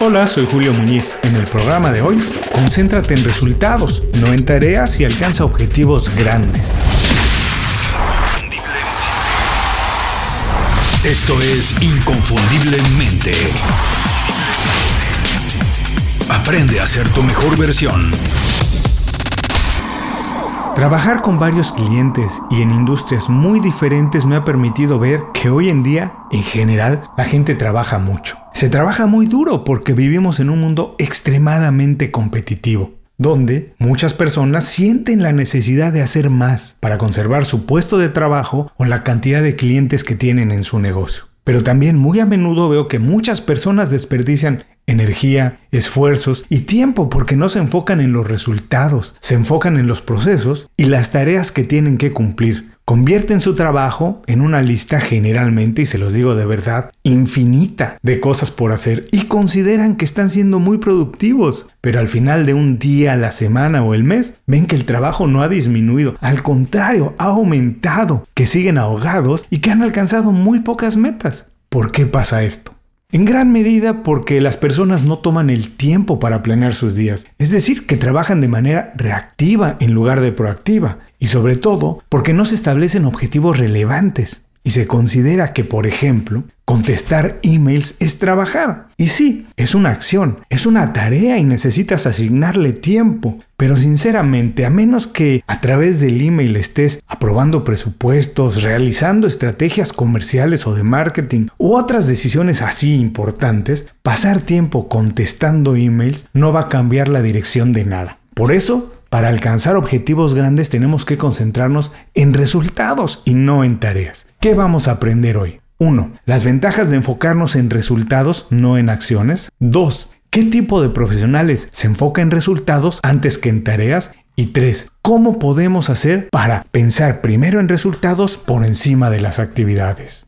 Hola, soy Julio Muñiz. En el programa de hoy, concéntrate en resultados, no en tareas y alcanza objetivos grandes. Esto es Inconfundiblemente. Aprende a ser tu mejor versión. Trabajar con varios clientes y en industrias muy diferentes me ha permitido ver que hoy en día, en general, la gente trabaja mucho. Se trabaja muy duro porque vivimos en un mundo extremadamente competitivo donde muchas personas sienten la necesidad de hacer más para conservar su puesto de trabajo o la cantidad de clientes que tienen en su negocio. Pero también muy a menudo veo que muchas personas desperdician energía, esfuerzos y tiempo porque no se enfocan en los resultados, se enfocan en los procesos y las tareas que tienen que cumplir. Convierten su trabajo en una lista generalmente, y se los digo de verdad, infinita de cosas por hacer y consideran que están siendo muy productivos. Pero al final de un día, la semana o el mes, ven que el trabajo no ha disminuido, al contrario, ha aumentado, que siguen ahogados y que han alcanzado muy pocas metas. ¿Por qué pasa esto? En gran medida porque las personas no toman el tiempo para planear sus días, es decir, que trabajan de manera reactiva en lugar de proactiva, y sobre todo porque no se establecen objetivos relevantes y se considera que, por ejemplo, contestar emails es trabajar. Y sí, es una acción, es una tarea y necesitas asignarle tiempo. Pero sinceramente, a menos que a través del email estés aprobando presupuestos, realizando estrategias comerciales o de marketing u otras decisiones así importantes, pasar tiempo contestando emails no va a cambiar la dirección de nada. Por eso, para alcanzar objetivos grandes tenemos que concentrarnos en resultados y no en tareas. ¿Qué vamos a aprender hoy? 1. Las ventajas de enfocarnos en resultados, no en acciones. 2. ¿Qué tipo de profesionales se enfoca en resultados antes que en tareas? Y 3. ¿Cómo podemos hacer para pensar primero en resultados por encima de las actividades?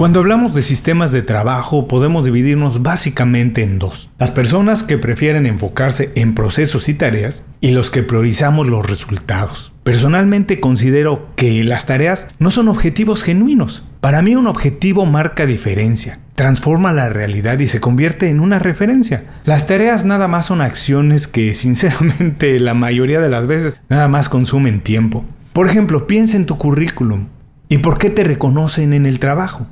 Cuando hablamos de sistemas de trabajo podemos dividirnos básicamente en dos. Las personas que prefieren enfocarse en procesos y tareas y los que priorizamos los resultados. Personalmente considero que las tareas no son objetivos genuinos. Para mí un objetivo marca diferencia, transforma la realidad y se convierte en una referencia. Las tareas nada más son acciones que sinceramente la mayoría de las veces nada más consumen tiempo. Por ejemplo, piensa en tu currículum y por qué te reconocen en el trabajo.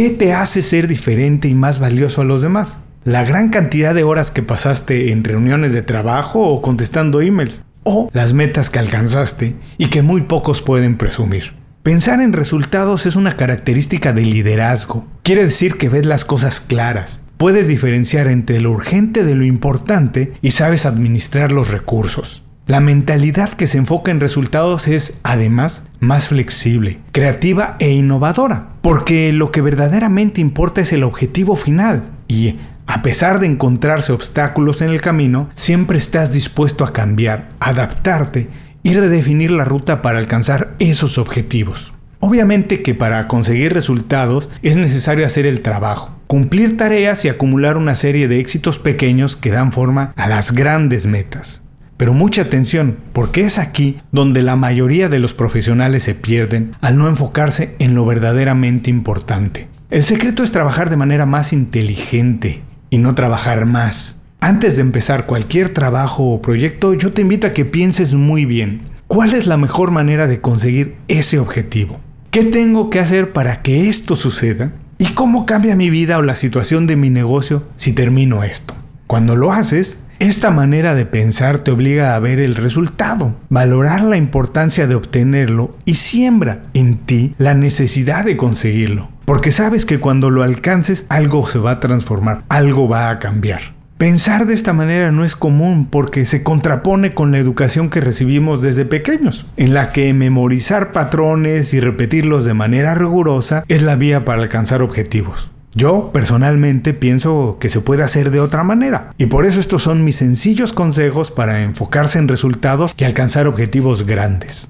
¿Qué te hace ser diferente y más valioso a los demás? La gran cantidad de horas que pasaste en reuniones de trabajo o contestando emails, o las metas que alcanzaste y que muy pocos pueden presumir. Pensar en resultados es una característica de liderazgo. Quiere decir que ves las cosas claras, puedes diferenciar entre lo urgente de lo importante y sabes administrar los recursos. La mentalidad que se enfoca en resultados es, además, más flexible, creativa e innovadora, porque lo que verdaderamente importa es el objetivo final y, a pesar de encontrarse obstáculos en el camino, siempre estás dispuesto a cambiar, adaptarte y redefinir la ruta para alcanzar esos objetivos. Obviamente que para conseguir resultados es necesario hacer el trabajo, cumplir tareas y acumular una serie de éxitos pequeños que dan forma a las grandes metas. Pero mucha atención, porque es aquí donde la mayoría de los profesionales se pierden al no enfocarse en lo verdaderamente importante. El secreto es trabajar de manera más inteligente y no trabajar más. Antes de empezar cualquier trabajo o proyecto, yo te invito a que pienses muy bien cuál es la mejor manera de conseguir ese objetivo. ¿Qué tengo que hacer para que esto suceda? ¿Y cómo cambia mi vida o la situación de mi negocio si termino esto? Cuando lo haces, esta manera de pensar te obliga a ver el resultado, valorar la importancia de obtenerlo y siembra en ti la necesidad de conseguirlo. Porque sabes que cuando lo alcances algo se va a transformar, algo va a cambiar. Pensar de esta manera no es común porque se contrapone con la educación que recibimos desde pequeños, en la que memorizar patrones y repetirlos de manera rigurosa es la vía para alcanzar objetivos. Yo personalmente pienso que se puede hacer de otra manera y por eso estos son mis sencillos consejos para enfocarse en resultados y alcanzar objetivos grandes.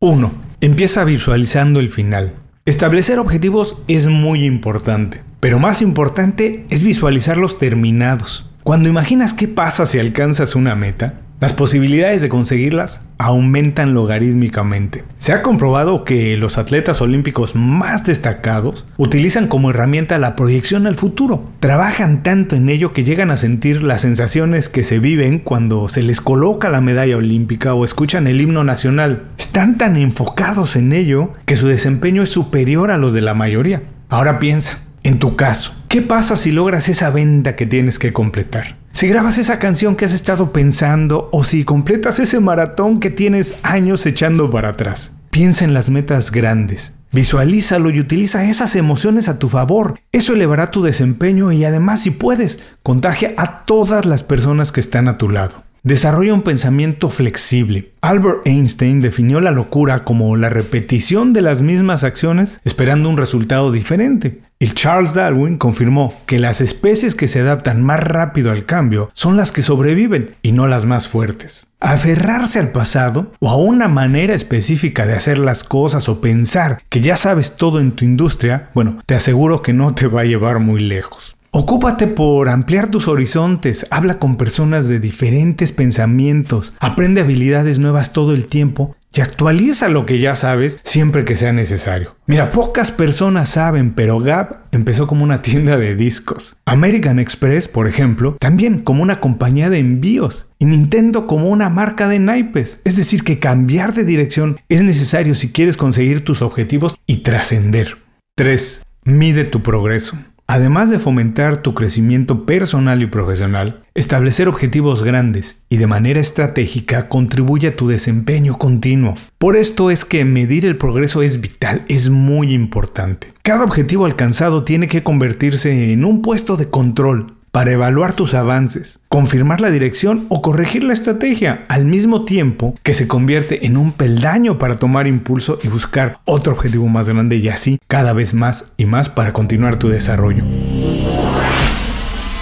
1. Empieza visualizando el final. Establecer objetivos es muy importante, pero más importante es visualizarlos terminados. Cuando imaginas qué pasa si alcanzas una meta, las posibilidades de conseguirlas aumentan logarítmicamente. Se ha comprobado que los atletas olímpicos más destacados utilizan como herramienta la proyección al futuro. Trabajan tanto en ello que llegan a sentir las sensaciones que se viven cuando se les coloca la medalla olímpica o escuchan el himno nacional. Están tan enfocados en ello que su desempeño es superior a los de la mayoría. Ahora piensa, en tu caso, ¿qué pasa si logras esa venta que tienes que completar? Si grabas esa canción que has estado pensando o si completas ese maratón que tienes años echando para atrás. Piensa en las metas grandes. Visualízalo y utiliza esas emociones a tu favor. Eso elevará tu desempeño y además si puedes, contagia a todas las personas que están a tu lado. Desarrolla un pensamiento flexible. Albert Einstein definió la locura como la repetición de las mismas acciones esperando un resultado diferente. Y Charles Darwin confirmó que las especies que se adaptan más rápido al cambio son las que sobreviven y no las más fuertes. Aferrarse al pasado o a una manera específica de hacer las cosas o pensar que ya sabes todo en tu industria, bueno, te aseguro que no te va a llevar muy lejos. Ocúpate por ampliar tus horizontes, habla con personas de diferentes pensamientos, aprende habilidades nuevas todo el tiempo y actualiza lo que ya sabes siempre que sea necesario. Mira, pocas personas saben, pero Gap empezó como una tienda de discos. American Express, por ejemplo, también como una compañía de envíos. Y Nintendo como una marca de naipes. Es decir, que cambiar de dirección es necesario si quieres conseguir tus objetivos y trascender. 3. Mide tu progreso. Además de fomentar tu crecimiento personal y profesional, establecer objetivos grandes y de manera estratégica contribuye a tu desempeño continuo. Por esto es que medir el progreso es vital, es muy importante. Cada objetivo alcanzado tiene que convertirse en un puesto de control para evaluar tus avances, confirmar la dirección o corregir la estrategia, al mismo tiempo que se convierte en un peldaño para tomar impulso y buscar otro objetivo más grande y así cada vez más y más para continuar tu desarrollo.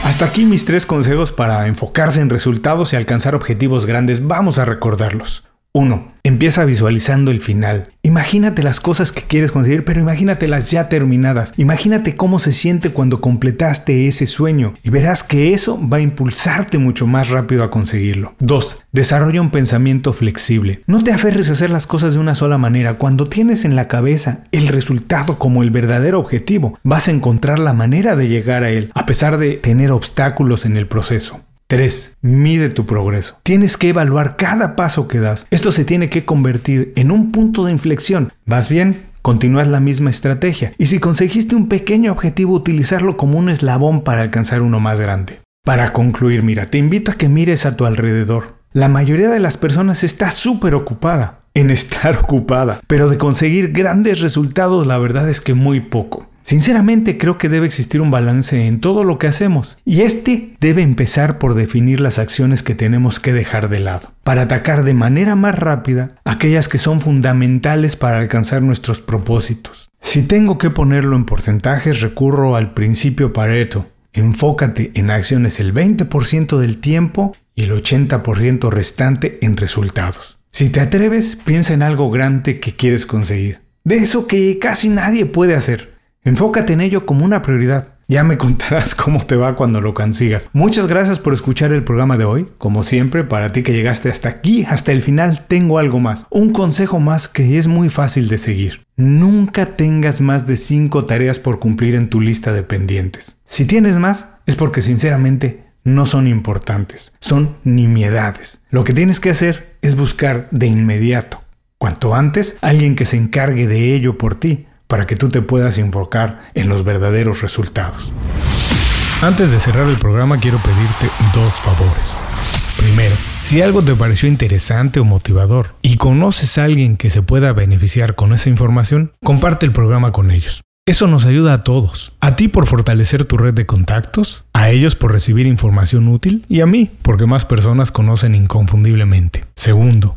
Hasta aquí mis tres consejos para enfocarse en resultados y alcanzar objetivos grandes. Vamos a recordarlos. 1. Empieza visualizando el final. Imagínate las cosas que quieres conseguir, pero imagínatelas ya terminadas. Imagínate cómo se siente cuando completaste ese sueño y verás que eso va a impulsarte mucho más rápido a conseguirlo. 2. Desarrolla un pensamiento flexible. No te aferres a hacer las cosas de una sola manera. Cuando tienes en la cabeza el resultado como el verdadero objetivo, vas a encontrar la manera de llegar a él, a pesar de tener obstáculos en el proceso. 3. Mide tu progreso. Tienes que evaluar cada paso que das. Esto se tiene que convertir en un punto de inflexión. ¿Vas bien? Continúas la misma estrategia. Y si conseguiste un pequeño objetivo, utilizarlo como un eslabón para alcanzar uno más grande. Para concluir, mira, te invito a que mires a tu alrededor. La mayoría de las personas está súper ocupada en estar ocupada, pero de conseguir grandes resultados la verdad es que muy poco. Sinceramente creo que debe existir un balance en todo lo que hacemos y este debe empezar por definir las acciones que tenemos que dejar de lado, para atacar de manera más rápida aquellas que son fundamentales para alcanzar nuestros propósitos. Si tengo que ponerlo en porcentajes recurro al principio Pareto. Enfócate en acciones el 20% del tiempo y el 80% restante en resultados. Si te atreves, piensa en algo grande que quieres conseguir. De eso que casi nadie puede hacer. Enfócate en ello como una prioridad. Ya me contarás cómo te va cuando lo consigas. Muchas gracias por escuchar el programa de hoy. Como siempre, para ti que llegaste hasta aquí, hasta el final, tengo algo más. Un consejo más que es muy fácil de seguir. Nunca tengas más de 5 tareas por cumplir en tu lista de pendientes. Si tienes más, es porque sinceramente no son importantes. Son nimiedades. Lo que tienes que hacer es buscar de inmediato, cuanto antes, alguien que se encargue de ello por ti para que tú te puedas enfocar en los verdaderos resultados. Antes de cerrar el programa quiero pedirte dos favores. Primero, si algo te pareció interesante o motivador y conoces a alguien que se pueda beneficiar con esa información, comparte el programa con ellos. Eso nos ayuda a todos. A ti por fortalecer tu red de contactos, a ellos por recibir información útil y a mí porque más personas conocen inconfundiblemente. Segundo,